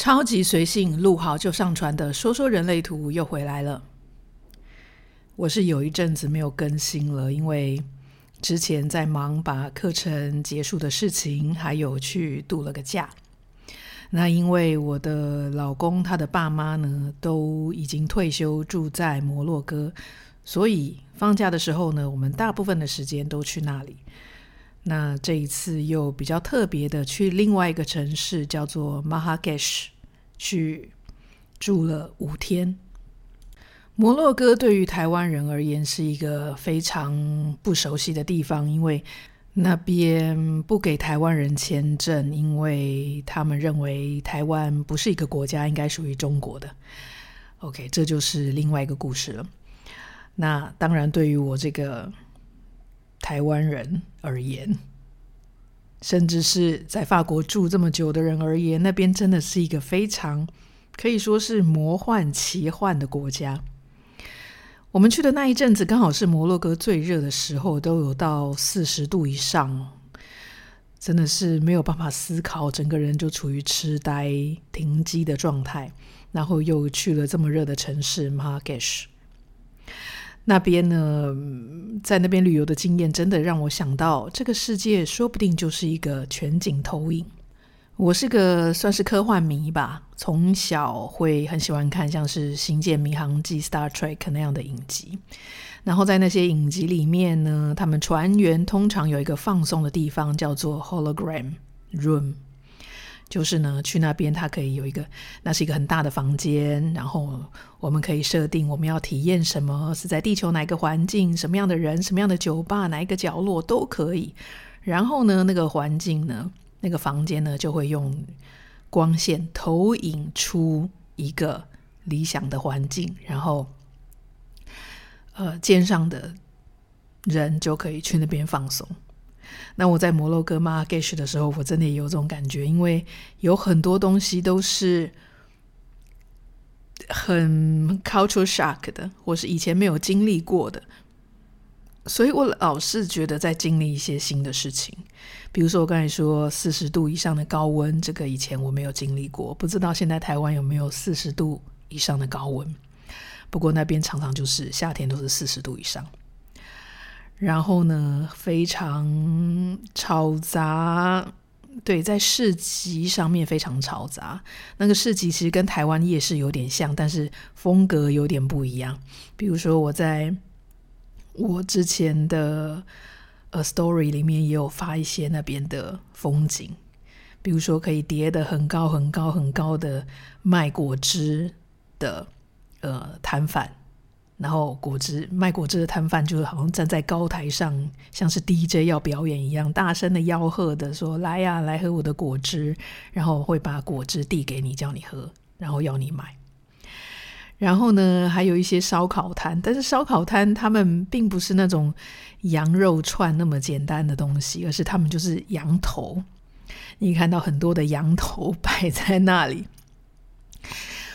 超级随性，录好就上传的《说说人类图》又回来了。我是有一阵子没有更新了，因为之前在忙把课程结束的事情，还有去度了个假。那因为我的老公他的爸妈呢都已经退休，住在摩洛哥，所以放假的时候呢，我们大部分的时间都去那里。那这一次又比较特别的去另外一个城市，叫做马哈盖什，去住了五天。摩洛哥对于台湾人而言是一个非常不熟悉的地方，因为那边不给台湾人签证，因为他们认为台湾不是一个国家，应该属于中国的。OK，这就是另外一个故事了。那当然，对于我这个。台湾人而言，甚至是在法国住这么久的人而言，那边真的是一个非常可以说是魔幻奇幻的国家。我们去的那一阵子，刚好是摩洛哥最热的时候，都有到四十度以上，真的是没有办法思考，整个人就处于痴呆、停机的状态。然后又去了这么热的城市马哈盖什。那边呢，在那边旅游的经验，真的让我想到，这个世界说不定就是一个全景投影。我是个算是科幻迷吧，从小会很喜欢看像是《星舰迷航记》（Star Trek） 那样的影集。然后在那些影集里面呢，他们船员通常有一个放松的地方，叫做 Hologram Room。就是呢，去那边，它可以有一个，那是一个很大的房间，然后我们可以设定我们要体验什么，是在地球哪个环境，什么样的人，什么样的酒吧，哪一个角落都可以。然后呢，那个环境呢，那个房间呢，就会用光线投影出一个理想的环境，然后，呃，肩上的人就可以去那边放松。那我在摩洛哥马哈盖什的时候，我真的也有这种感觉，因为有很多东西都是很 culture shock 的，或是以前没有经历过的，所以我老是觉得在经历一些新的事情。比如说我刚才说四十度以上的高温，这个以前我没有经历过，不知道现在台湾有没有四十度以上的高温。不过那边常常就是夏天都是四十度以上。然后呢，非常嘈杂，对，在市集上面非常嘈杂。那个市集其实跟台湾夜市有点像，但是风格有点不一样。比如说，我在我之前的呃 story 里面也有发一些那边的风景，比如说可以叠得很高很高很高的卖果汁的呃摊贩。然后果汁卖果汁的摊贩就好像站在高台上，像是 DJ 要表演一样，大声的吆喝的说：“来呀，来喝我的果汁！”然后会把果汁递给你，叫你喝，然后要你买。然后呢，还有一些烧烤摊，但是烧烤摊他们并不是那种羊肉串那么简单的东西，而是他们就是羊头。你看到很多的羊头摆在那里。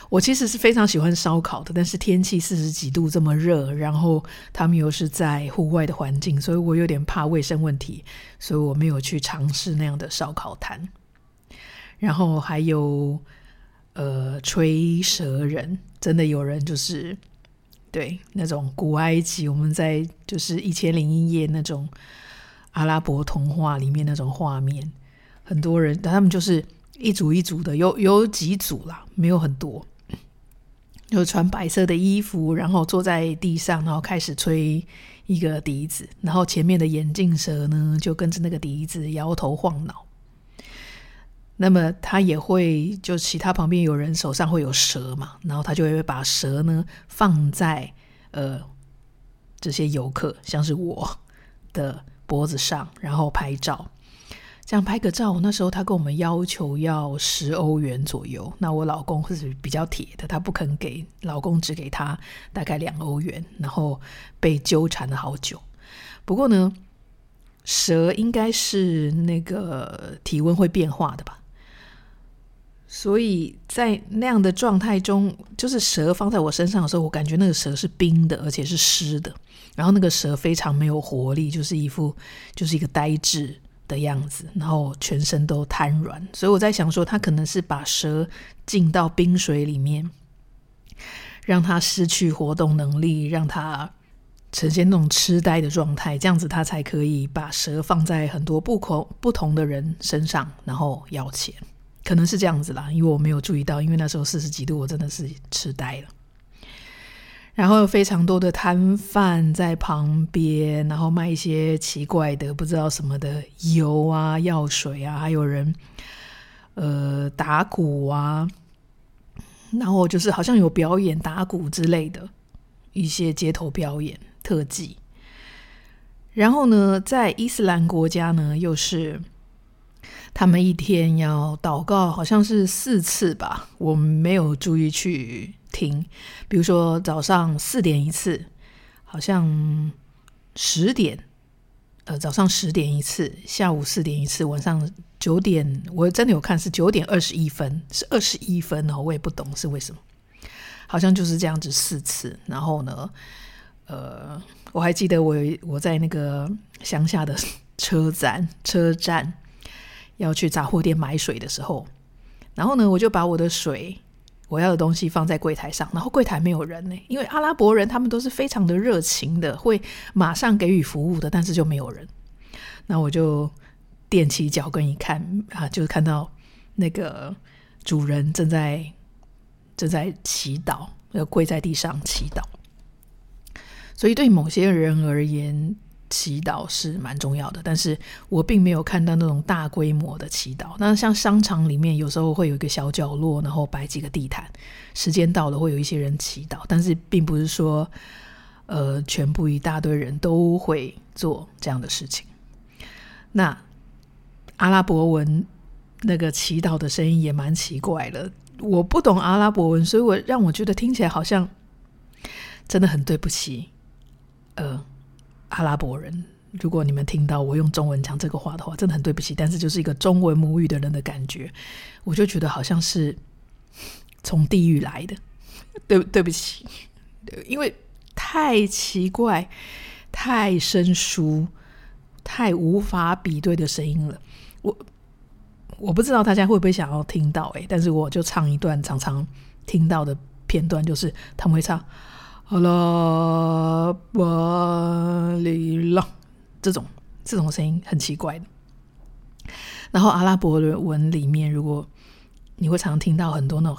我其实是非常喜欢烧烤的，但是天气四十几度这么热，然后他们又是在户外的环境，所以我有点怕卫生问题，所以我没有去尝试那样的烧烤摊。然后还有呃吹蛇人，真的有人就是对那种古埃及，我们在就是一千零一夜那种阿拉伯童话里面那种画面，很多人，但他们就是一组一组的，有有几组啦，没有很多。就穿白色的衣服，然后坐在地上，然后开始吹一个笛子，然后前面的眼镜蛇呢就跟着那个笛子摇头晃脑。那么他也会，就其他旁边有人手上会有蛇嘛，然后他就会把蛇呢放在呃这些游客，像是我的脖子上，然后拍照。这样拍个照，那时候他跟我们要求要十欧元左右。那我老公是比较铁的，他不肯给，老公只给他大概两欧元，然后被纠缠了好久。不过呢，蛇应该是那个体温会变化的吧？所以在那样的状态中，就是蛇放在我身上的时候，我感觉那个蛇是冰的，而且是湿的。然后那个蛇非常没有活力，就是一副就是一个呆滞。的样子，然后全身都瘫软。所以我在想说，他可能是把蛇浸到冰水里面，让他失去活动能力，让他呈现那种痴呆的状态，这样子他才可以把蛇放在很多不同不同的人身上，然后要钱。可能是这样子啦，因为我没有注意到，因为那时候四十几度，我真的是痴呆了。然后有非常多的摊贩在旁边，然后卖一些奇怪的、不知道什么的油啊、药水啊，还有人呃打鼓啊，然后就是好像有表演打鼓之类的一些街头表演特技。然后呢，在伊斯兰国家呢，又是。他们一天要祷告，好像是四次吧，我没有注意去听。比如说早上四点一次，好像十点，呃，早上十点一次，下午四点一次，晚上九点，我真的有看是九点二十一分，是二十一分哦，我也不懂是为什么，好像就是这样子四次。然后呢，呃，我还记得我我在那个乡下的车 站车站。要去杂货店买水的时候，然后呢，我就把我的水我要的东西放在柜台上，然后柜台没有人呢，因为阿拉伯人他们都是非常的热情的，会马上给予服务的，但是就没有人。那我就踮起脚跟一看啊，就是看到那个主人正在正在祈祷，要跪在地上祈祷。所以对某些人而言，祈祷是蛮重要的，但是我并没有看到那种大规模的祈祷。那像商场里面有时候会有一个小角落，然后摆几个地毯，时间到了会有一些人祈祷，但是并不是说，呃，全部一大堆人都会做这样的事情。那阿拉伯文那个祈祷的声音也蛮奇怪的，我不懂阿拉伯文，所以我让我觉得听起来好像真的很对不起，呃。阿拉伯人，如果你们听到我用中文讲这个话的话，真的很对不起。但是就是一个中文母语的人的感觉，我就觉得好像是从地狱来的。对，对不起，因为太奇怪、太生疏、太无法比对的声音了。我我不知道大家会不会想要听到诶，但是我就唱一段常常听到的片段，就是他们会唱。好了，巴里拉，这种这种声音很奇怪的。然后阿拉伯文里面，如果你会常常听到很多那种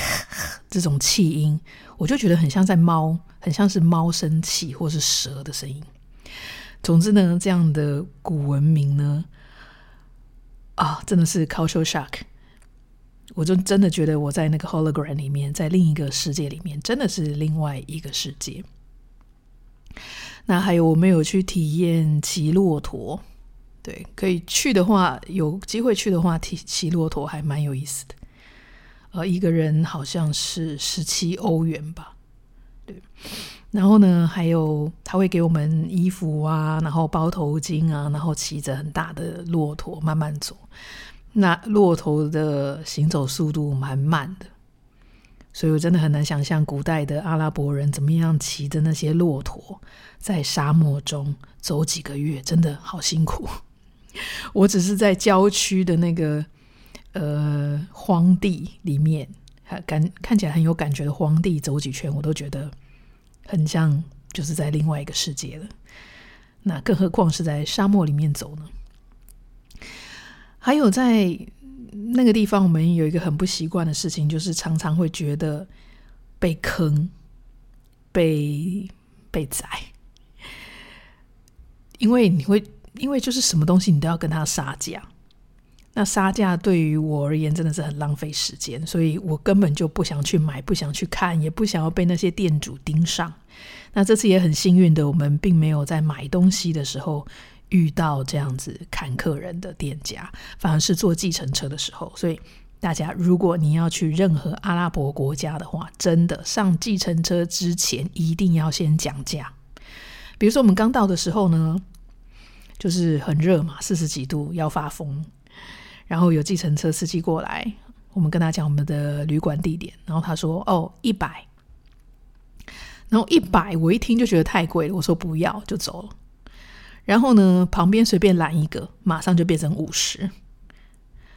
这种气音，我就觉得很像在猫，很像是猫生气或是蛇的声音。总之呢，这样的古文明呢，啊，真的是 culture shock。我就真的觉得我在那个 hologram 里面，在另一个世界里面，真的是另外一个世界。那还有我没有去体验骑骆驼，对，可以去的话，有机会去的话，骑骑骆驼还蛮有意思的。呃，一个人好像是十七欧元吧，对。然后呢，还有他会给我们衣服啊，然后包头巾啊，然后骑着很大的骆驼慢慢走。那骆驼的行走速度蛮慢的，所以我真的很难想象古代的阿拉伯人怎么样骑着那些骆驼在沙漠中走几个月，真的好辛苦。我只是在郊区的那个呃荒地里面，还感看起来很有感觉的荒地走几圈，我都觉得很像就是在另外一个世界了。那更何况是在沙漠里面走呢？还有在那个地方，我们有一个很不习惯的事情，就是常常会觉得被坑、被被宰，因为你会因为就是什么东西你都要跟他杀价，那杀价对于我而言真的是很浪费时间，所以我根本就不想去买，不想去看，也不想要被那些店主盯上。那这次也很幸运的，我们并没有在买东西的时候。遇到这样子砍客人的店家，反而是坐计程车的时候。所以大家，如果你要去任何阿拉伯国家的话，真的上计程车之前一定要先讲价。比如说我们刚到的时候呢，就是很热嘛，四十几度要发疯，然后有计程车司机过来，我们跟他讲我们的旅馆地点，然后他说：“哦，一百。”然后一百，我一听就觉得太贵了，我说不要，就走了。然后呢，旁边随便拦一个，马上就变成五十。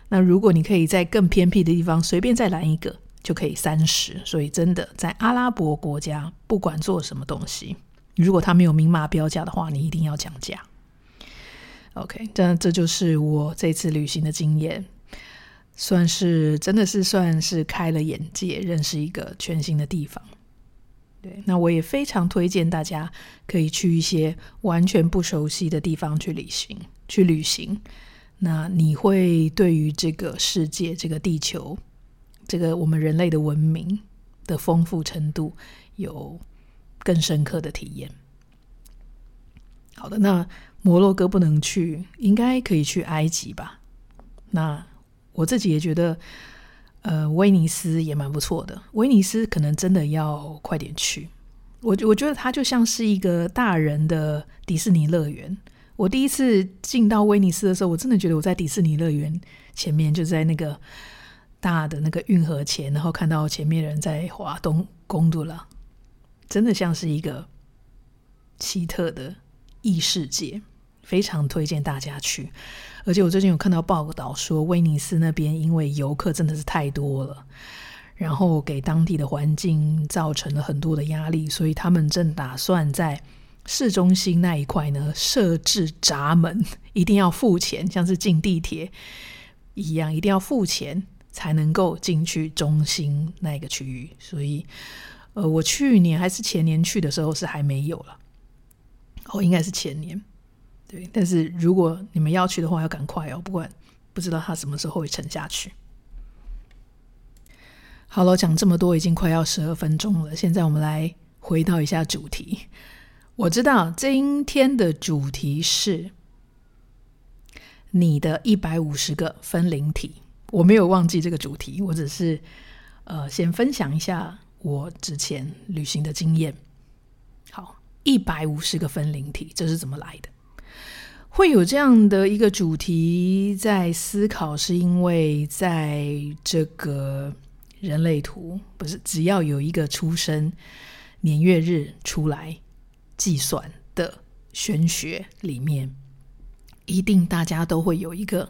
那如果你可以在更偏僻的地方随便再拦一个，就可以三十。所以真的，在阿拉伯国家，不管做什么东西，如果他没有明码标价的话，你一定要讲价。OK，这这就是我这次旅行的经验，算是真的是算是开了眼界，认识一个全新的地方。对，那我也非常推荐大家可以去一些完全不熟悉的地方去旅行，去旅行。那你会对于这个世界、这个地球、这个我们人类的文明的丰富程度有更深刻的体验。好的，那摩洛哥不能去，应该可以去埃及吧？那我自己也觉得。呃，威尼斯也蛮不错的。威尼斯可能真的要快点去。我我觉得它就像是一个大人的迪士尼乐园。我第一次进到威尼斯的时候，我真的觉得我在迪士尼乐园前面，就在那个大的那个运河前，然后看到前面人在划东贡多拉，真的像是一个奇特的异世界。非常推荐大家去，而且我最近有看到报道说，威尼斯那边因为游客真的是太多了，然后给当地的环境造成了很多的压力，所以他们正打算在市中心那一块呢设置闸门，一定要付钱，像是进地铁一样，一定要付钱才能够进去中心那个区域。所以，呃，我去年还是前年去的时候是还没有了，哦，应该是前年。对，但是如果你们要去的话，要赶快哦，不管不知道它什么时候会沉下去。好了，讲这么多已经快要十二分钟了，现在我们来回到一下主题。我知道今天的主题是你的一百五十个分灵体，我没有忘记这个主题，我只是呃先分享一下我之前旅行的经验。好，一百五十个分灵体，这是怎么来的？会有这样的一个主题在思考，是因为在这个人类图，不是只要有一个出生年月日出来计算的玄学里面，一定大家都会有一个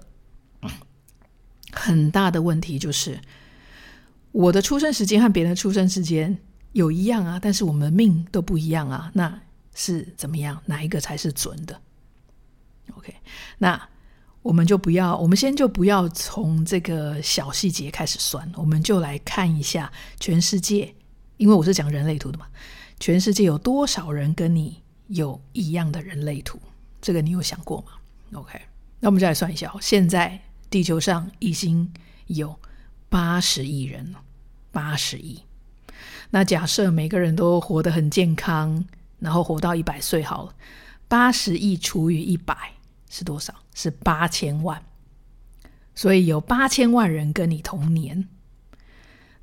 很大的问题，就是我的出生时间和别人的出生时间有一样啊，但是我们命都不一样啊，那是怎么样？哪一个才是准的？OK，那我们就不要，我们先就不要从这个小细节开始算，我们就来看一下全世界，因为我是讲人类图的嘛，全世界有多少人跟你有一样的人类图？这个你有想过吗？OK，那我们就来算一下，现在地球上已经有八十亿人了，八十亿。那假设每个人都活得很健康，然后活到一百岁好了。八十亿除以一百是多少？是八千万。所以有八千万人跟你同年。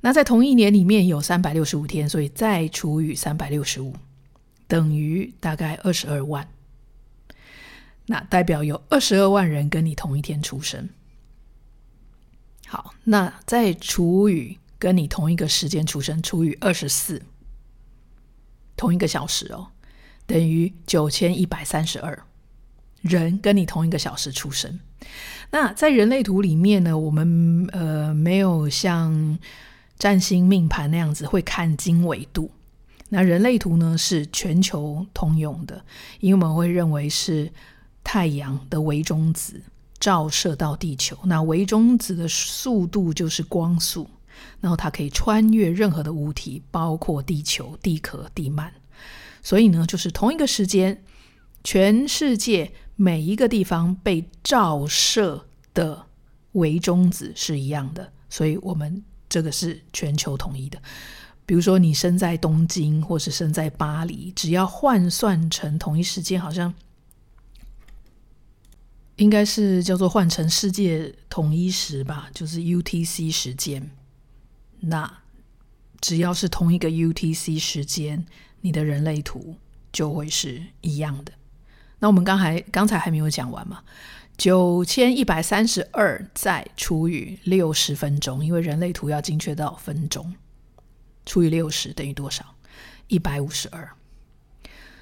那在同一年里面有三百六十五天，所以再除以三百六十五，等于大概二十二万。那代表有二十二万人跟你同一天出生。好，那再除以跟你同一个时间出生，除以二十四，同一个小时哦。等于九千一百三十二人跟你同一个小时出生。那在人类图里面呢，我们呃没有像占星命盘那样子会看经纬度。那人类图呢是全球通用的，因为我们会认为是太阳的微中子照射到地球，那微中子的速度就是光速，然后它可以穿越任何的物体，包括地球、地壳、地幔。所以呢，就是同一个时间，全世界每一个地方被照射的微中子是一样的，所以我们这个是全球统一的。比如说，你生在东京或是生在巴黎，只要换算成同一时间，好像应该是叫做换成世界统一时吧，就是 UTC 时间。那只要是同一个 UTC 时间。你的人类图就会是一样的。那我们刚才刚才还没有讲完嘛？九千一百三十二再除以六十分钟，因为人类图要精确到分钟，除以六十等于多少？一百五十二。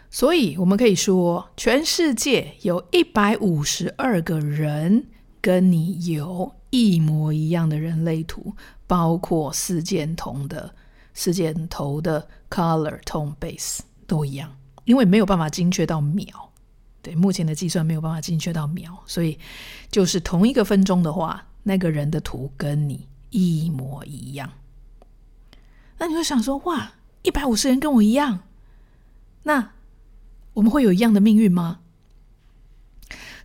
所以我们可以说，全世界有一百五十二个人跟你有一模一样的人类图，包括四箭头的四箭头的 color tone base 都一样，因为没有办法精确到秒。对，目前的计算没有办法精确到秒，所以就是同一个分钟的话，那个人的图跟你一模一样。那你会想说，哇，一百五十人跟我一样，那我们会有一样的命运吗？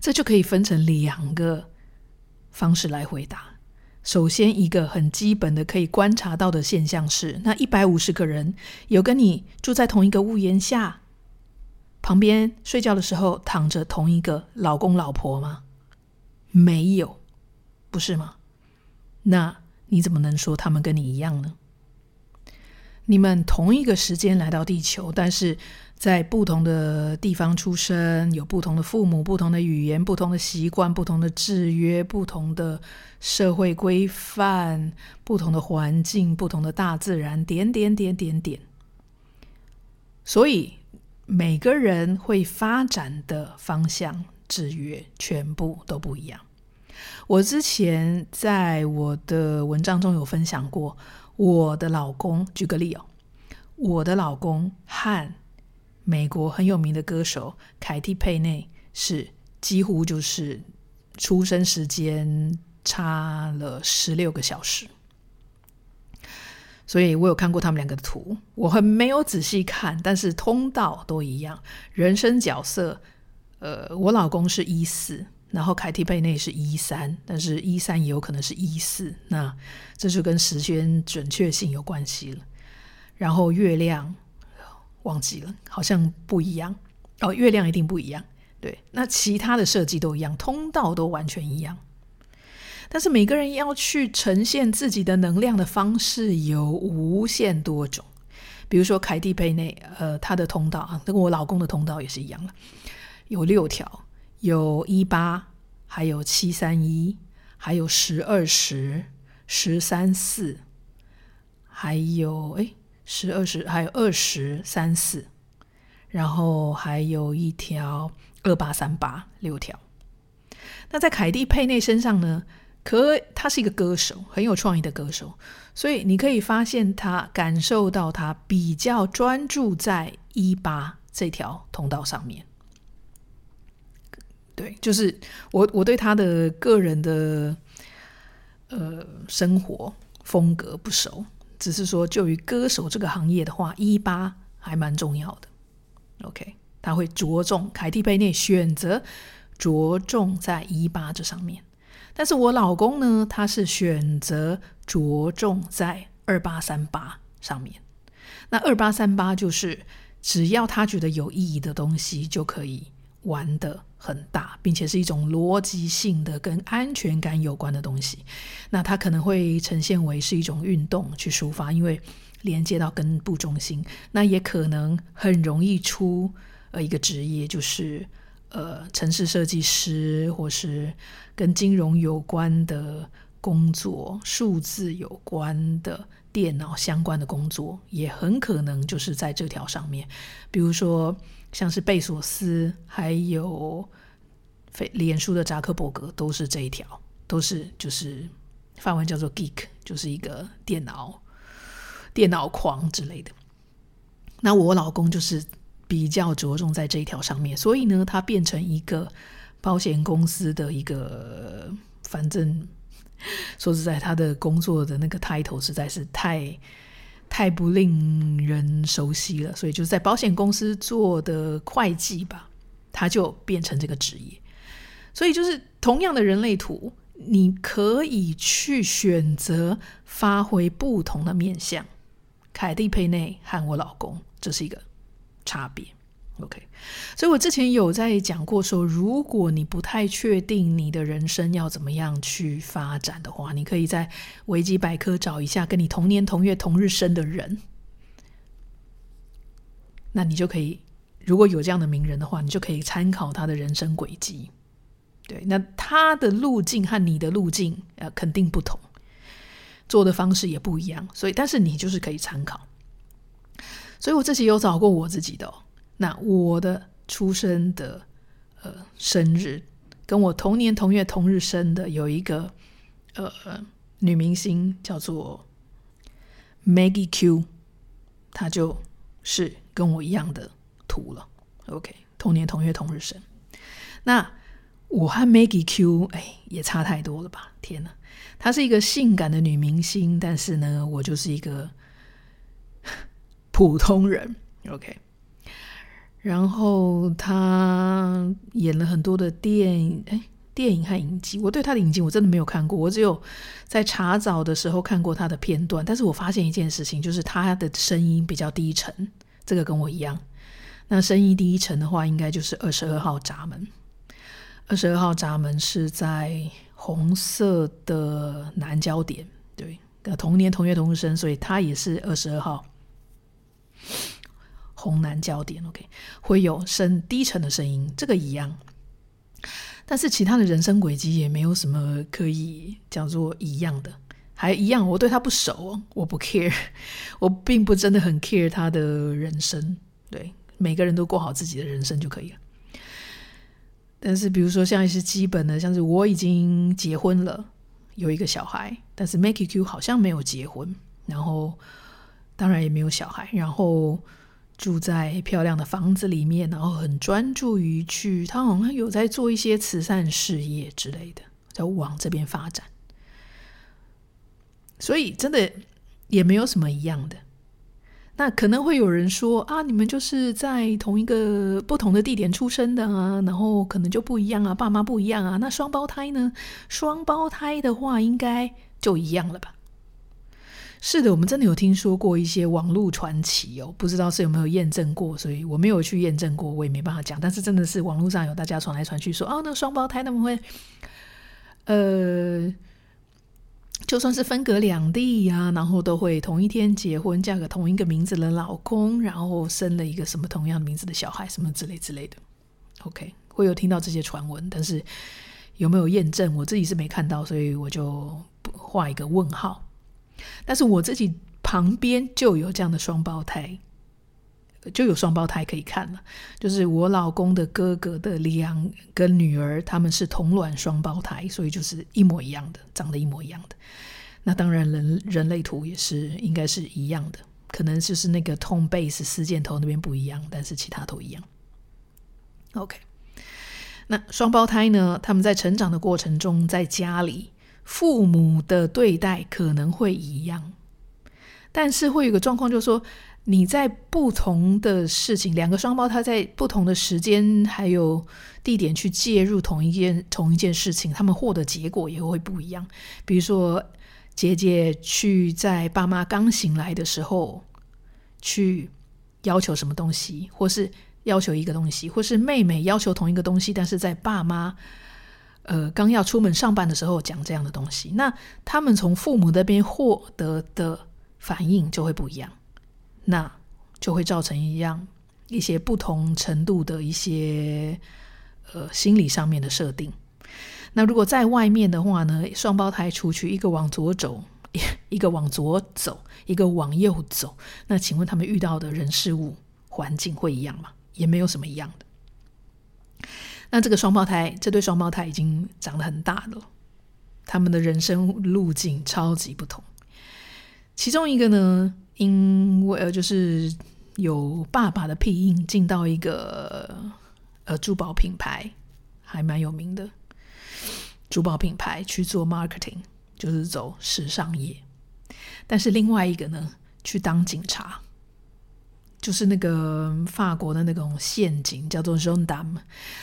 这就可以分成两个方式来回答。首先，一个很基本的可以观察到的现象是，那一百五十个人有跟你住在同一个屋檐下，旁边睡觉的时候躺着同一个老公老婆吗？没有，不是吗？那你怎么能说他们跟你一样呢？你们同一个时间来到地球，但是在不同的地方出生，有不同的父母、不同的语言、不同的习惯、不同的制约、不同的社会规范、不同的环境、不同的大自然，点点点点点。所以每个人会发展的方向、制约全部都不一样。我之前在我的文章中有分享过。我的老公，举个例哦，我的老公和美国很有名的歌手凯蒂佩内是几乎就是出生时间差了十六个小时，所以我有看过他们两个的图，我很没有仔细看，但是通道都一样，人生角色，呃，我老公是一四。然后凯蒂贝内是一三，但是一三也有可能是一四，那这就跟时间准确性有关系了。然后月亮忘记了，好像不一样哦，月亮一定不一样。对，那其他的设计都一样，通道都完全一样。但是每个人要去呈现自己的能量的方式有无限多种。比如说凯蒂贝内，呃，他的通道啊，跟我老公的通道也是一样了，有六条。有一八，还有七三一，还有十二十，十三四，还有哎十二十，还有二十三四，然后还有一条二八三八，六条。那在凯蒂佩内身上呢？可他是一个歌手，很有创意的歌手，所以你可以发现他感受到他比较专注在一八这条通道上面。对，就是我我对他的个人的呃生活风格不熟，只是说就于歌手这个行业的话，一八还蛮重要的。OK，他会着重凯蒂贝内选择着重在一八这上面，但是我老公呢，他是选择着重在二八三八上面。那二八三八就是只要他觉得有意义的东西就可以玩的很大，并且是一种逻辑性的跟安全感有关的东西。那它可能会呈现为是一种运动去抒发，因为连接到根部中心。那也可能很容易出呃一个职业，就是呃城市设计师，或是跟金融有关的工作、数字有关的电脑相关的工作，也很可能就是在这条上面，比如说。像是贝索斯，还有非脸书的扎克伯格，都是这一条，都是就是法文叫做 geek，就是一个电脑电脑狂之类的。那我老公就是比较着重在这一条上面，所以呢，他变成一个保险公司的一个，反正 说实在，他的工作的那个 title 实在是太。太不令人熟悉了，所以就是在保险公司做的会计吧，他就变成这个职业。所以就是同样的人类图，你可以去选择发挥不同的面相。凯蒂佩内和我老公，这是一个差别。OK，所以我之前有在讲过说，如果你不太确定你的人生要怎么样去发展的话，你可以在维基百科找一下跟你同年同月同日生的人，那你就可以，如果有这样的名人的话，你就可以参考他的人生轨迹。对，那他的路径和你的路径呃肯定不同，做的方式也不一样，所以但是你就是可以参考。所以我自己有找过我自己的。那我的出生的呃生日，跟我同年同月同日生的有一个呃女明星叫做 Maggie Q，她就是跟我一样的图了。OK，同年同月同日生。那我和 Maggie Q 哎也差太多了吧？天哪，她是一个性感的女明星，但是呢，我就是一个 普通人。OK。然后他演了很多的电影，哎，电影和影集。我对他的影集我真的没有看过，我只有在查找的时候看过他的片段。但是我发现一件事情，就是他的声音比较低沉，这个跟我一样。那声音低沉的话，应该就是二十二号闸门。二十二号闸门是在红色的南焦点，对，同年同月同日生，所以他也是二十二号。红蓝焦点，OK，会有声低沉的声音，这个一样。但是其他的人生轨迹也没有什么可以叫做一样的，还一样。我对他不熟，我不 care，我并不真的很 care 他的人生。对，每个人都过好自己的人生就可以了。但是比如说像一些基本的，像是我已经结婚了，有一个小孩，但是 Maggie Q 好像没有结婚，然后当然也没有小孩，然后。住在漂亮的房子里面，然后很专注于去，他好像有在做一些慈善事业之类的，在往这边发展。所以真的也没有什么一样的。那可能会有人说啊，你们就是在同一个不同的地点出生的啊，然后可能就不一样啊，爸妈不一样啊。那双胞胎呢？双胞胎的话，应该就一样了吧？是的，我们真的有听说过一些网络传奇哦，不知道是有没有验证过，所以我没有去验证过，我也没办法讲。但是真的是网络上有大家传来传去说，哦，那双胞胎他们会，呃，就算是分隔两地呀、然后都会同一天结婚，嫁给同一个名字的老公，然后生了一个什么同样名字的小孩，什么之类之类的。OK，会有听到这些传闻，但是有没有验证，我自己是没看到，所以我就画一个问号。但是我自己旁边就有这样的双胞胎，就有双胞胎可以看了。就是我老公的哥哥的两个女儿，他们是同卵双胞胎，所以就是一模一样的，长得一模一样的。那当然人人类图也是应该是一样的，可能就是那个 tone base 四箭头那边不一样，但是其他都一样。OK，那双胞胎呢？他们在成长的过程中，在家里。父母的对待可能会一样，但是会有个状况，就是说你在不同的事情，两个双胞胎在不同的时间还有地点去介入同一件同一件事情，他们获得结果也会不一样。比如说，姐姐去在爸妈刚醒来的时候去要求什么东西，或是要求一个东西，或是妹妹要求同一个东西，但是在爸妈。呃，刚要出门上班的时候讲这样的东西，那他们从父母那边获得的反应就会不一样，那就会造成一样一些不同程度的一些呃心理上面的设定。那如果在外面的话呢，双胞胎出去，一个往左走，一个往左走，一个往右走，那请问他们遇到的人事物环境会一样吗？也没有什么一样的。那这个双胞胎，这对双胞胎已经长得很大了，他们的人生路径超级不同。其中一个呢，因为呃就是有爸爸的庇荫，进到一个呃珠宝品牌，还蛮有名的珠宝品牌去做 marketing，就是走时尚业。但是另外一个呢，去当警察。就是那个法国的那种陷阱，叫做 g e n d a m。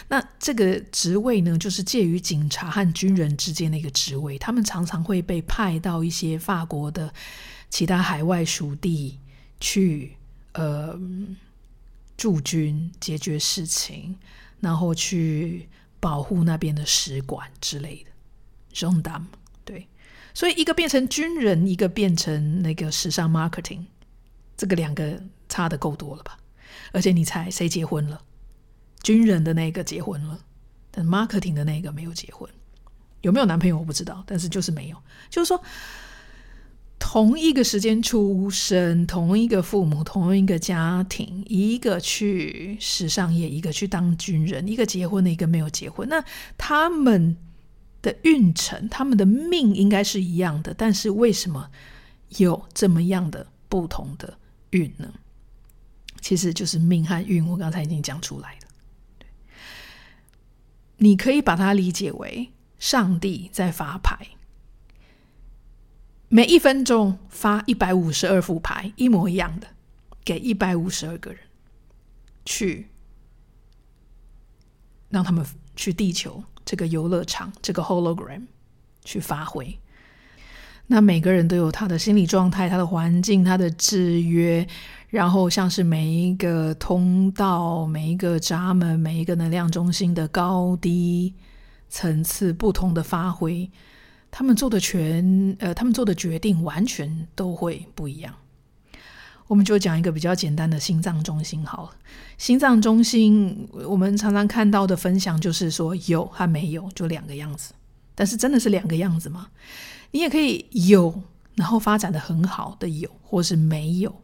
那这个职位呢，就是介于警察和军人之间的一个职位。他们常常会被派到一些法国的其他海外属地去，呃，驻军、解决事情，然后去保护那边的使馆之类的。g e n d a m 对，所以一个变成军人，一个变成那个时尚 marketing，这个两个。差的够多了吧？而且你猜谁结婚了？军人的那个结婚了，但 marketing 的那个没有结婚。有没有男朋友我不知道，但是就是没有。就是说，同一个时间出生，同一个父母，同一个家庭，一个去时尚业，一个去当军人，一个结婚的，一个没有结婚。那他们的运程，他们的命应该是一样的，但是为什么有这么样的不同的运呢？其实就是命和运，我刚才已经讲出来了。你可以把它理解为上帝在发牌。每一分钟发一百五十二副牌，一模一样的，给一百五十二个人，去让他们去地球这个游乐场，这个 hologram 去发挥。那每个人都有他的心理状态、他的环境、他的制约，然后像是每一个通道、每一个闸门、每一个能量中心的高低层次不同的发挥。他们做的全，呃，他们做的决定完全都会不一样。我们就讲一个比较简单的心脏中心好了。心脏中心，我们常常看到的分享就是说有和没有，就两个样子。但是真的是两个样子吗？你也可以有，然后发展的很好的有，或是没有，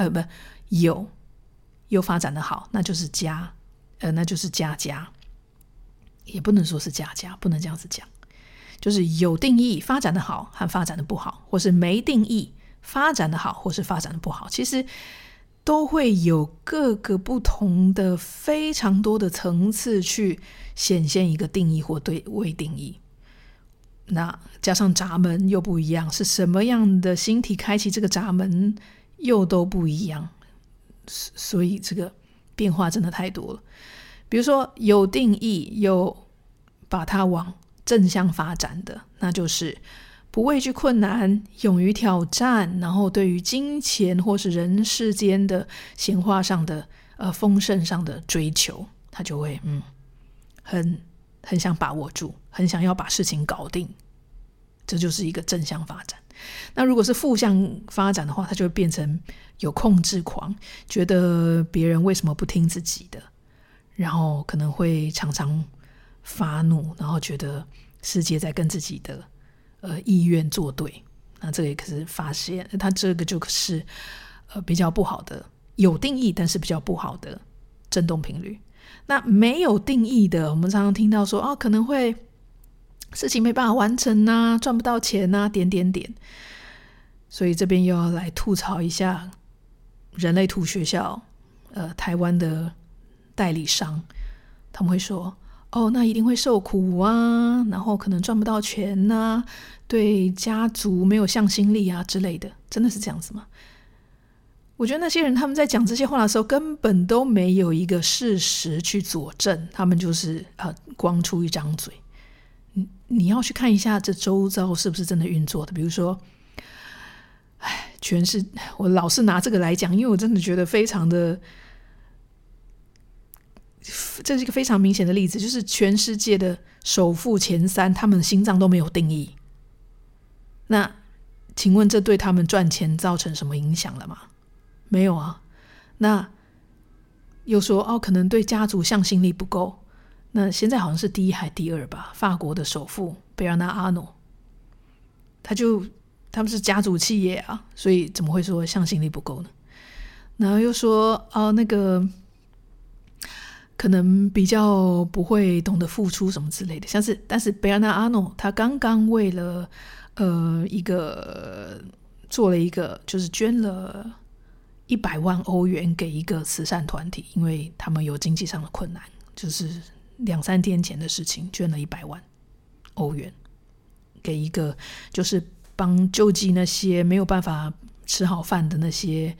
呃，不，有又发展的好，那就是加，呃，那就是加加，也不能说是加加，不能这样子讲。就是有定义发展的好和发展的不好，或是没定义发展的好或是发展的不好，其实都会有各个不同的非常多的层次去显现一个定义或对未定义。那加上闸门又不一样，是什么样的星体开启这个闸门又都不一样，所以这个变化真的太多了。比如说有定义，又把它往正向发展的，那就是不畏惧困难，勇于挑战，然后对于金钱或是人世间的闲话上的呃丰盛上的追求，他就会嗯很很想把握住，很想要把事情搞定，这就是一个正向发展。那如果是负向发展的话，他就会变成有控制狂，觉得别人为什么不听自己的，然后可能会常常。发怒，然后觉得世界在跟自己的呃意愿作对，那这个也可是发现，他这个就是呃比较不好的，有定义但是比较不好的振动频率。那没有定义的，我们常常听到说哦，可能会事情没办法完成呐、赚不到钱呐、点点点。所以这边又要来吐槽一下人类图学校，呃，台湾的代理商，他们会说。哦，那一定会受苦啊，然后可能赚不到钱呐、对家族没有向心力啊之类的，真的是这样子吗？我觉得那些人他们在讲这些话的时候，根本都没有一个事实去佐证，他们就是啊，光出一张嘴。你要去看一下这周遭是不是真的运作的，比如说，哎，全是我老是拿这个来讲，因为我真的觉得非常的。这是一个非常明显的例子，就是全世界的首富前三，他们心脏都没有定义。那请问这对他们赚钱造成什么影响了吗？没有啊。那又说哦，可能对家族向心力不够。那现在好像是第一还第二吧？法国的首富贝尔纳阿诺，他就他们是家族企业啊，所以怎么会说向心力不够呢？然后又说哦，那个。可能比较不会懂得付出什么之类的，像是，但是贝尔纳阿诺他刚刚为了呃一个做了一个，就是捐了一百万欧元给一个慈善团体，因为他们有经济上的困难，就是两三天前的事情，捐了一百万欧元给一个，就是帮救济那些没有办法吃好饭的那些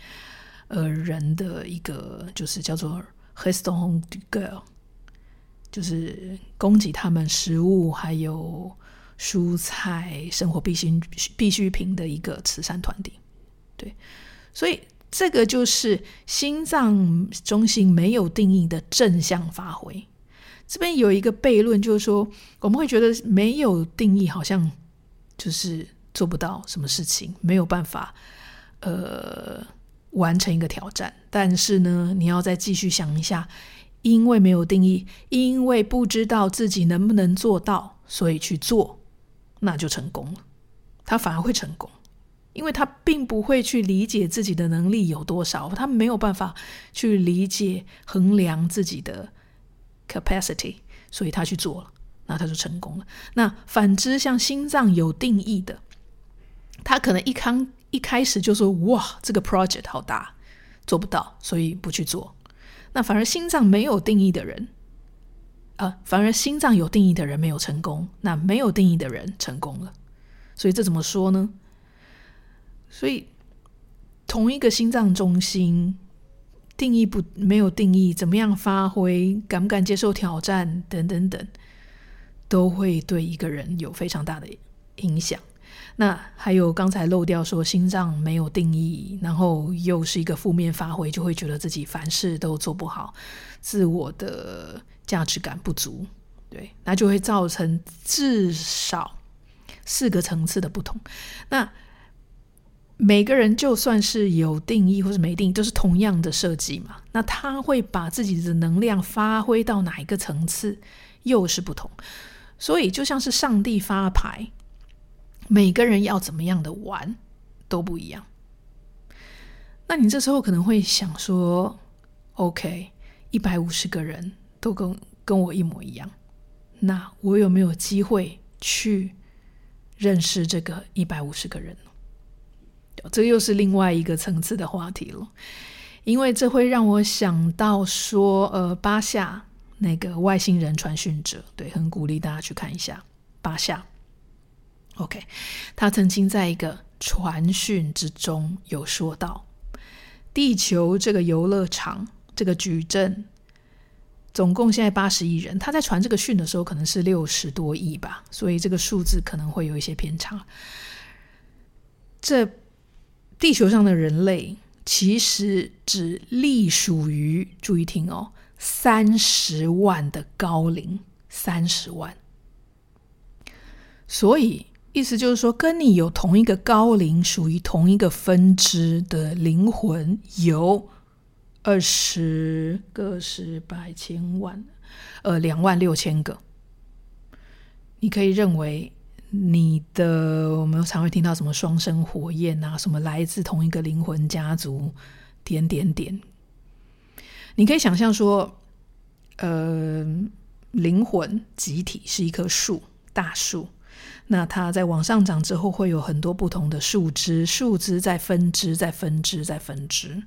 呃人的一个，就是叫做。Restons du cœur 就是供给他们食物，还有蔬菜、生活必需必需品的一个慈善团体。对，所以这个就是心脏中心没有定义的正向发挥。这边有一个悖论，就是说我们会觉得没有定义，好像就是做不到什么事情，没有办法，呃。完成一个挑战，但是呢，你要再继续想一下，因为没有定义，因为不知道自己能不能做到，所以去做，那就成功了。他反而会成功，因为他并不会去理解自己的能力有多少，他没有办法去理解衡量自己的 capacity，所以他去做了，那他就成功了。那反之，像心脏有定义的，他可能一开一开始就说：“哇，这个 project 好大，做不到，所以不去做。”那反而心脏没有定义的人，啊，反而心脏有定义的人没有成功，那没有定义的人成功了。所以这怎么说呢？所以同一个心脏中心定义不没有定义，怎么样发挥，敢不敢接受挑战，等等等，都会对一个人有非常大的影响。那还有刚才漏掉说心脏没有定义，然后又是一个负面发挥，就会觉得自己凡事都做不好，自我的价值感不足，对，那就会造成至少四个层次的不同。那每个人就算是有定义或是没定义，都是同样的设计嘛。那他会把自己的能量发挥到哪一个层次，又是不同。所以就像是上帝发牌。每个人要怎么样的玩都不一样。那你这时候可能会想说：“OK，一百五十个人都跟跟我一模一样，那我有没有机会去认识这个一百五十个人呢？”这又是另外一个层次的话题了，因为这会让我想到说：“呃，巴夏那个外星人传讯者，对，很鼓励大家去看一下巴夏。” OK，他曾经在一个传讯之中有说到，地球这个游乐场这个矩阵，总共现在八十亿人。他在传这个讯的时候，可能是六十多亿吧，所以这个数字可能会有一些偏差。这地球上的人类其实只隶属于，注意听哦，三十万的高龄，三十万，所以。意思就是说，跟你有同一个高龄、属于同一个分支的灵魂有二十个、十百千万，呃，两万六千个。你可以认为你的，我们常会听到什么双生火焰啊，什么来自同一个灵魂家族，点点点。你可以想象说，呃，灵魂集体是一棵树，大树。那它在往上长之后，会有很多不同的树枝，树枝在分支，在分支，在分支。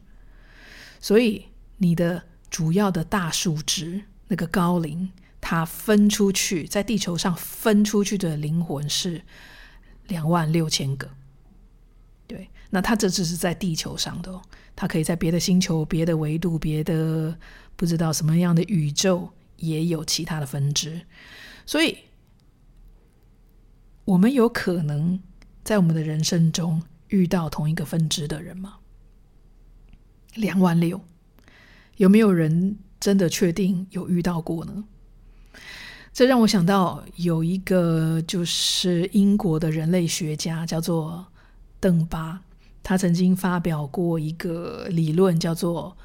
所以你的主要的大树枝那个高龄，它分出去，在地球上分出去的灵魂是两万六千个。对，那它这只是在地球上的哦，它可以在别的星球、别的维度、别的不知道什么样的宇宙也有其他的分支，所以。我们有可能在我们的人生中遇到同一个分支的人吗？两万六，有没有人真的确定有遇到过呢？这让我想到有一个就是英国的人类学家叫做邓巴，他曾经发表过一个理论，叫做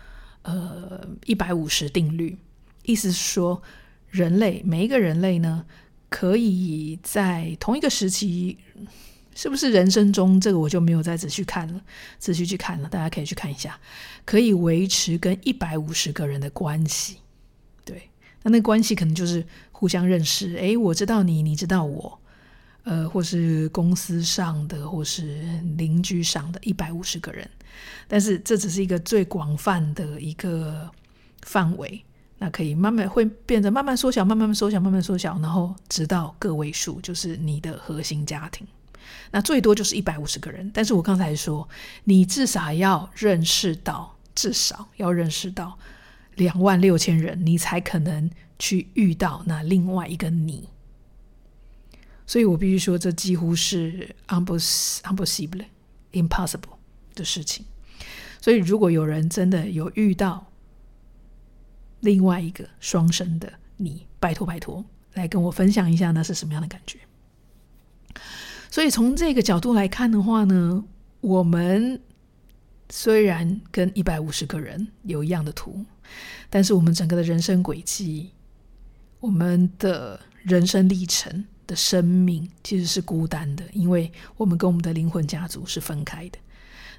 呃一百五十定律，意思是说人类每一个人类呢。可以在同一个时期，是不是人生中这个我就没有再仔细看了，仔细去看了，大家可以去看一下，可以维持跟一百五十个人的关系，对，那那关系可能就是互相认识，诶，我知道你，你知道我，呃，或是公司上的，或是邻居上的一百五十个人，但是这只是一个最广泛的一个范围。那可以慢慢会变得慢慢缩小，慢慢缩小，慢慢缩小，然后直到个位数，就是你的核心家庭。那最多就是一百五十个人。但是我刚才说，你至少要认识到，至少要认识到两万六千人，你才可能去遇到那另外一个你。所以我必须说，这几乎是 impossible、impossible 的事情。所以如果有人真的有遇到，另外一个双生的你，拜托拜托，来跟我分享一下，那是什么样的感觉？所以从这个角度来看的话呢，我们虽然跟一百五十个人有一样的图，但是我们整个的人生轨迹，我们的人生历程的生命其实是孤单的，因为我们跟我们的灵魂家族是分开的。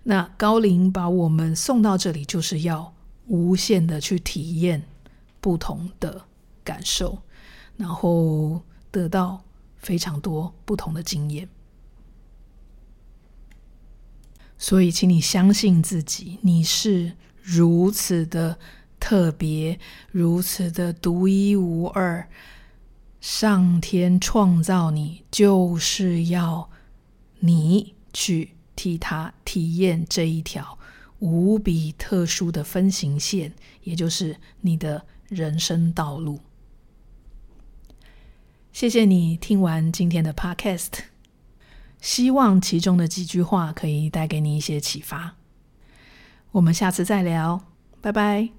那高龄把我们送到这里，就是要无限的去体验不同的感受，然后得到非常多不同的经验。所以，请你相信自己，你是如此的特别，如此的独一无二。上天创造你，就是要你去替他体验这一条无比特殊的分形线，也就是你的人生道路。谢谢你听完今天的 Podcast，希望其中的几句话可以带给你一些启发。我们下次再聊，拜拜。